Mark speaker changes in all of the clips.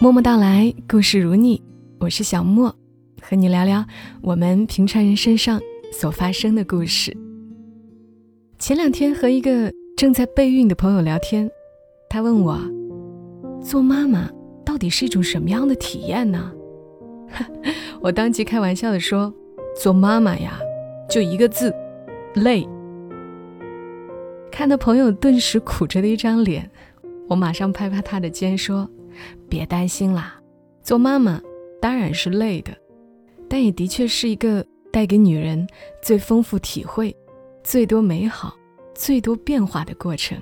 Speaker 1: 默默到来，故事如你，我是小莫，和你聊聊我们平常人身上所发生的故事。前两天和一个正在备孕的朋友聊天，他问我，做妈妈到底是一种什么样的体验呢？我当即开玩笑的说，做妈妈呀，就一个字，累。看到朋友顿时苦着的一张脸，我马上拍拍他的肩说。别担心啦，做妈妈当然是累的，但也的确是一个带给女人最丰富体会、最多美好、最多变化的过程。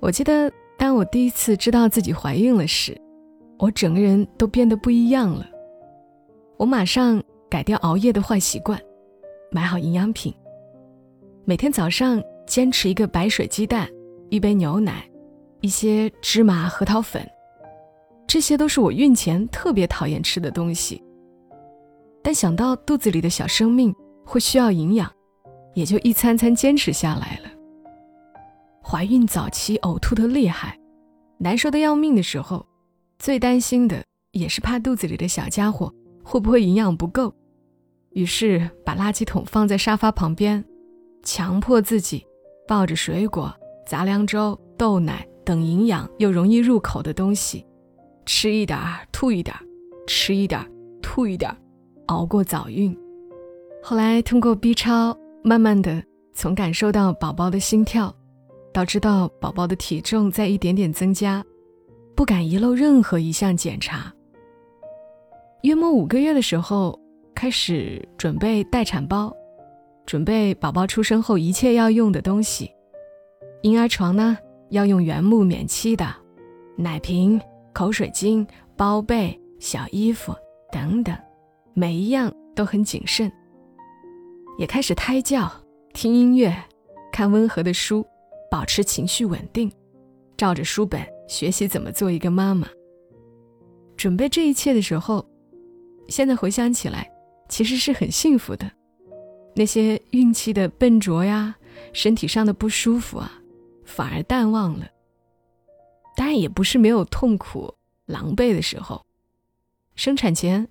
Speaker 1: 我记得当我第一次知道自己怀孕了时，我整个人都变得不一样了。我马上改掉熬夜的坏习惯，买好营养品，每天早上坚持一个白水鸡蛋，一杯牛奶。一些芝麻、核桃粉，这些都是我孕前特别讨厌吃的东西。但想到肚子里的小生命会需要营养，也就一餐餐坚持下来了。怀孕早期呕吐的厉害，难受的要命的时候，最担心的也是怕肚子里的小家伙会不会营养不够，于是把垃圾桶放在沙发旁边，强迫自己抱着水果、杂粮粥、豆奶。等营养又容易入口的东西，吃一点儿吐一点儿，吃一点儿吐一点儿，熬过早孕。后来通过 B 超，慢慢的从感受到宝宝的心跳，到知道宝宝的体重在一点点增加，不敢遗漏任何一项检查。约莫五个月的时候，开始准备待产包，准备宝宝出生后一切要用的东西，婴儿床呢。要用原木免漆的，奶瓶、口水巾、包被、小衣服等等，每一样都很谨慎。也开始胎教、听音乐、看温和的书，保持情绪稳定，照着书本学习怎么做一个妈妈。准备这一切的时候，现在回想起来，其实是很幸福的。那些孕期的笨拙呀，身体上的不舒服啊。反而淡忘了，当然也不是没有痛苦、狼狈的时候。生产前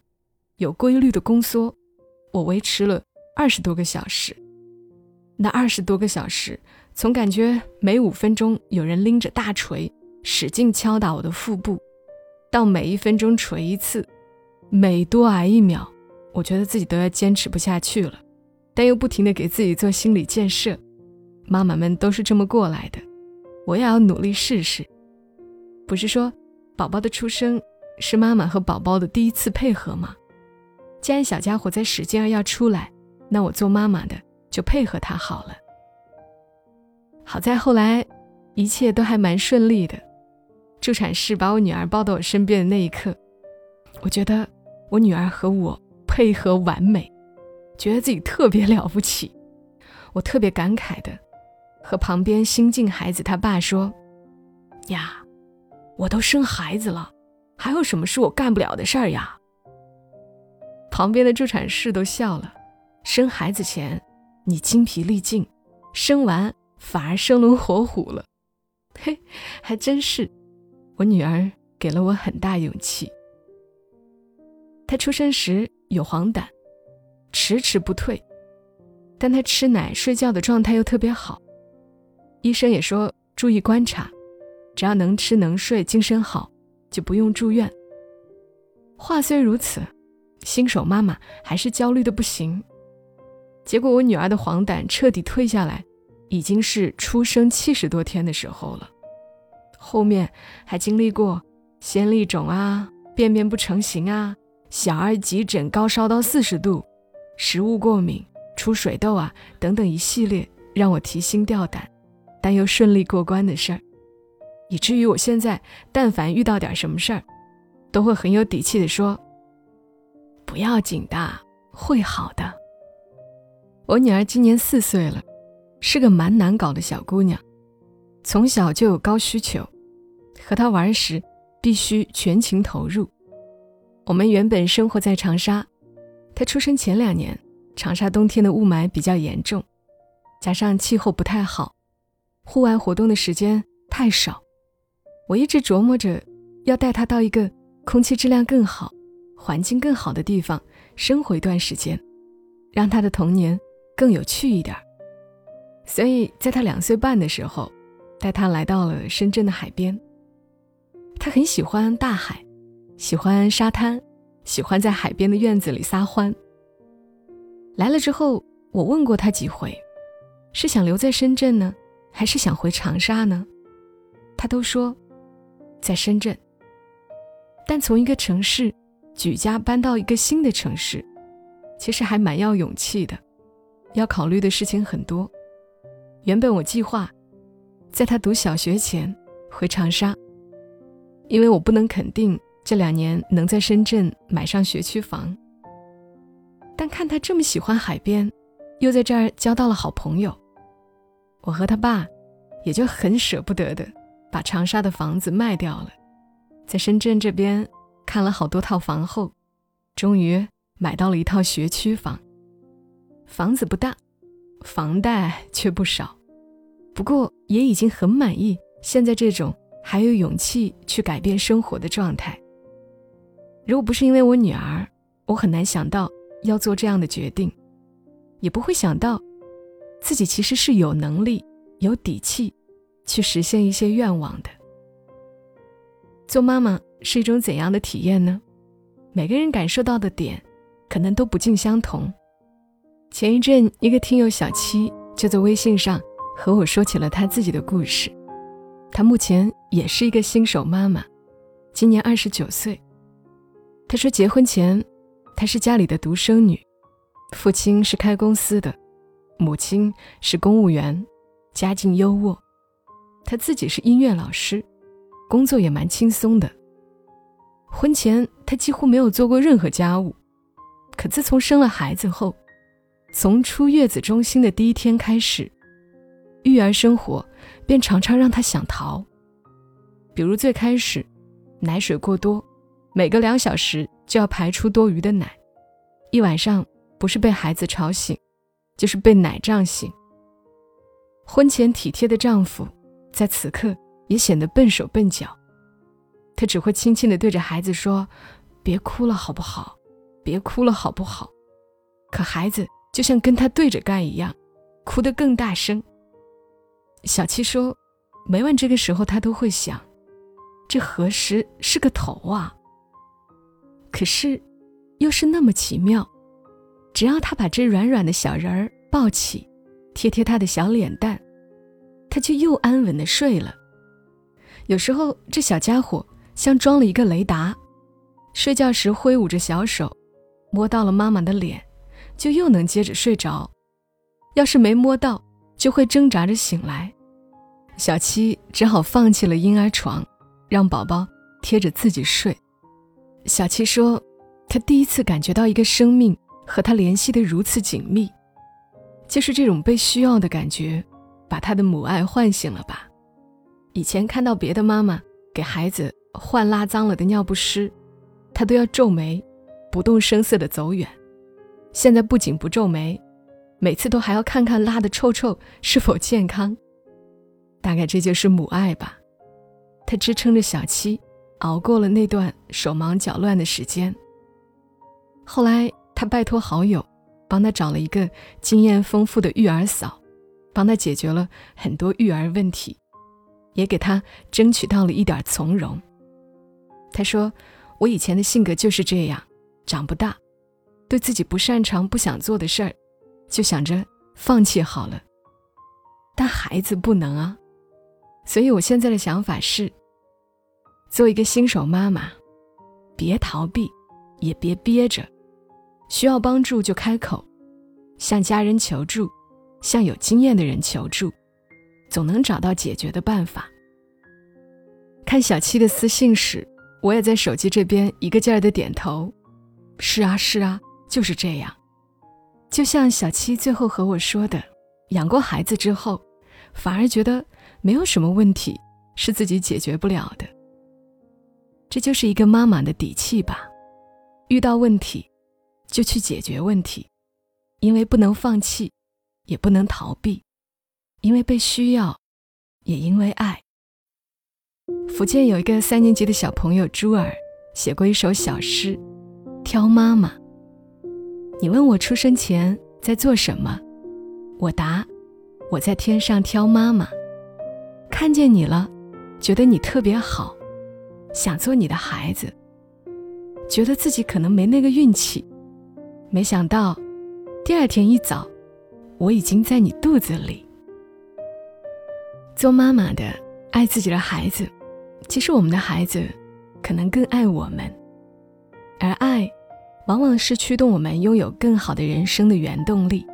Speaker 1: 有规律的宫缩，我维持了二十多个小时。那二十多个小时，从感觉每五分钟有人拎着大锤使劲敲打我的腹部，到每一分钟锤一次，每多挨一秒，我觉得自己都要坚持不下去了，但又不停的给自己做心理建设。妈妈们都是这么过来的。我也要努力试试。不是说，宝宝的出生是妈妈和宝宝的第一次配合吗？既然小家伙在使劲儿要出来，那我做妈妈的就配合他好了。好在后来一切都还蛮顺利的。助产士把我女儿抱到我身边的那一刻，我觉得我女儿和我配合完美，觉得自己特别了不起。我特别感慨的。和旁边新晋孩子他爸说：“呀，我都生孩子了，还有什么是我干不了的事儿呀？”旁边的助产士都笑了。生孩子前你精疲力尽，生完反而生龙活虎了。嘿，还真是，我女儿给了我很大勇气。她出生时有黄疸，迟迟不退，但她吃奶睡觉的状态又特别好。医生也说注意观察，只要能吃能睡，精神好，就不用住院。话虽如此，新手妈妈还是焦虑的不行。结果我女儿的黄疸彻底退下来，已经是出生七十多天的时候了。后面还经历过先粒肿啊、便便不成形啊、小儿急诊高烧到四十度、食物过敏、出水痘啊等等一系列让我提心吊胆。但又顺利过关的事儿，以至于我现在但凡遇到点什么事儿，都会很有底气的说：“不要紧的，会好的。”我女儿今年四岁了，是个蛮难搞的小姑娘，从小就有高需求，和她玩时必须全情投入。我们原本生活在长沙，她出生前两年，长沙冬天的雾霾比较严重，加上气候不太好。户外活动的时间太少，我一直琢磨着要带他到一个空气质量更好、环境更好的地方生活一段时间，让他的童年更有趣一点。所以，在他两岁半的时候，带他来到了深圳的海边。他很喜欢大海，喜欢沙滩，喜欢在海边的院子里撒欢。来了之后，我问过他几回，是想留在深圳呢，还是想回长沙呢？他都说在深圳。但从一个城市举家搬到一个新的城市，其实还蛮要勇气的，要考虑的事情很多。原本我计划在他读小学前回长沙，因为我不能肯定这两年能在深圳买上学区房。但看他这么喜欢海边，又在这儿交到了好朋友，我和他爸也就很舍不得的把长沙的房子卖掉了。在深圳这边看了好多套房后，终于买到了一套学区房。房子不大，房贷却不少，不过也已经很满意现在这种还有勇气去改变生活的状态。如果不是因为我女儿，我很难想到要做这样的决定，也不会想到自己其实是有能力、有底气去实现一些愿望的。做妈妈是一种怎样的体验呢？每个人感受到的点，可能都不尽相同。前一阵，一个听友小七就在微信上和我说起了他自己的故事。她目前也是一个新手妈妈，今年二十九岁。她说，结婚前，她是家里的独生女，父亲是开公司的，母亲是公务员，家境优渥，她自己是音乐老师。工作也蛮轻松的。婚前她几乎没有做过任何家务，可自从生了孩子后，从出月子中心的第一天开始，育儿生活便常常让她想逃。比如最开始，奶水过多，每隔两小时就要排出多余的奶，一晚上不是被孩子吵醒，就是被奶胀醒。婚前体贴的丈夫，在此刻。也显得笨手笨脚，他只会轻轻地对着孩子说：“别哭了，好不好？别哭了，好不好？”可孩子就像跟他对着干一样，哭得更大声。小七说：“每晚这个时候，他都会想，这何时是个头啊？可是，又是那么奇妙，只要他把这软软的小人儿抱起，贴贴他的小脸蛋，他就又安稳的睡了。”有时候，这小家伙像装了一个雷达，睡觉时挥舞着小手，摸到了妈妈的脸，就又能接着睡着；要是没摸到，就会挣扎着醒来。小七只好放弃了婴儿床，让宝宝贴着自己睡。小七说：“他第一次感觉到一个生命和他联系得如此紧密，就是这种被需要的感觉，把他的母爱唤醒了吧。”以前看到别的妈妈给孩子换拉脏了的尿不湿，他都要皱眉，不动声色地走远。现在不仅不皱眉，每次都还要看看拉的臭臭是否健康。大概这就是母爱吧。他支撑着小七，熬过了那段手忙脚乱的时间。后来，他拜托好友，帮他找了一个经验丰富的育儿嫂，帮他解决了很多育儿问题。也给他争取到了一点从容。他说：“我以前的性格就是这样，长不大，对自己不擅长、不想做的事儿，就想着放弃好了。但孩子不能啊，所以我现在的想法是：做一个新手妈妈，别逃避，也别憋着，需要帮助就开口，向家人求助，向有经验的人求助。”总能找到解决的办法。看小七的私信时，我也在手机这边一个劲儿的点头。是啊，是啊，就是这样。就像小七最后和我说的，养过孩子之后，反而觉得没有什么问题是自己解决不了的。这就是一个妈妈的底气吧。遇到问题，就去解决问题，因为不能放弃，也不能逃避。因为被需要，也因为爱。福建有一个三年级的小朋友朱尔写过一首小诗《挑妈妈》。你问我出生前在做什么，我答：我在天上挑妈妈。看见你了，觉得你特别好，想做你的孩子。觉得自己可能没那个运气，没想到第二天一早，我已经在你肚子里。做妈妈的爱自己的孩子，其实我们的孩子可能更爱我们，而爱往往是驱动我们拥有更好的人生的原动力。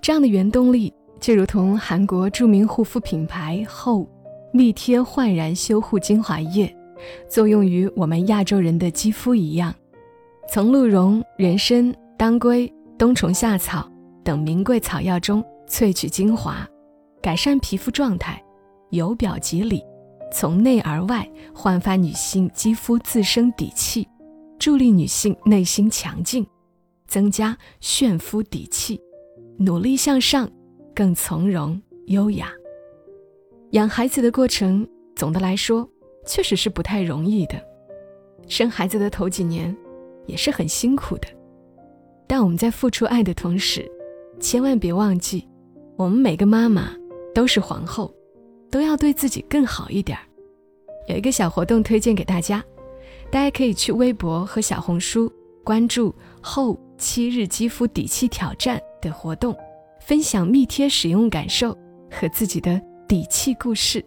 Speaker 1: 这样的原动力就如同韩国著名护肤品牌后密贴焕然修护精华液。作用于我们亚洲人的肌肤一样，从鹿茸、人参、当归、冬虫夏草等名贵草药中萃取精华，改善皮肤状态，由表及里，从内而外焕发女性肌肤自身底气，助力女性内心强劲，增加炫肤底气，努力向上，更从容优雅。养孩子的过程，总的来说。确实是不太容易的，生孩子的头几年也是很辛苦的。但我们在付出爱的同时，千万别忘记，我们每个妈妈都是皇后，都要对自己更好一点儿。有一个小活动推荐给大家，大家可以去微博和小红书关注“后七日肌肤底气挑战”的活动，分享蜜贴使用感受和自己的底气故事，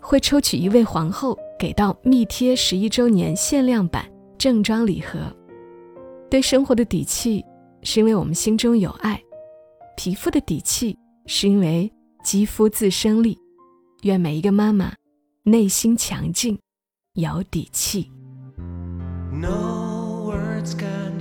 Speaker 1: 会抽取一位皇后。给到蜜贴十一周年限量版正装礼盒。对生活的底气，是因为我们心中有爱；皮肤的底气，是因为肌肤自生力。愿每一个妈妈内心强劲，有底气。No words can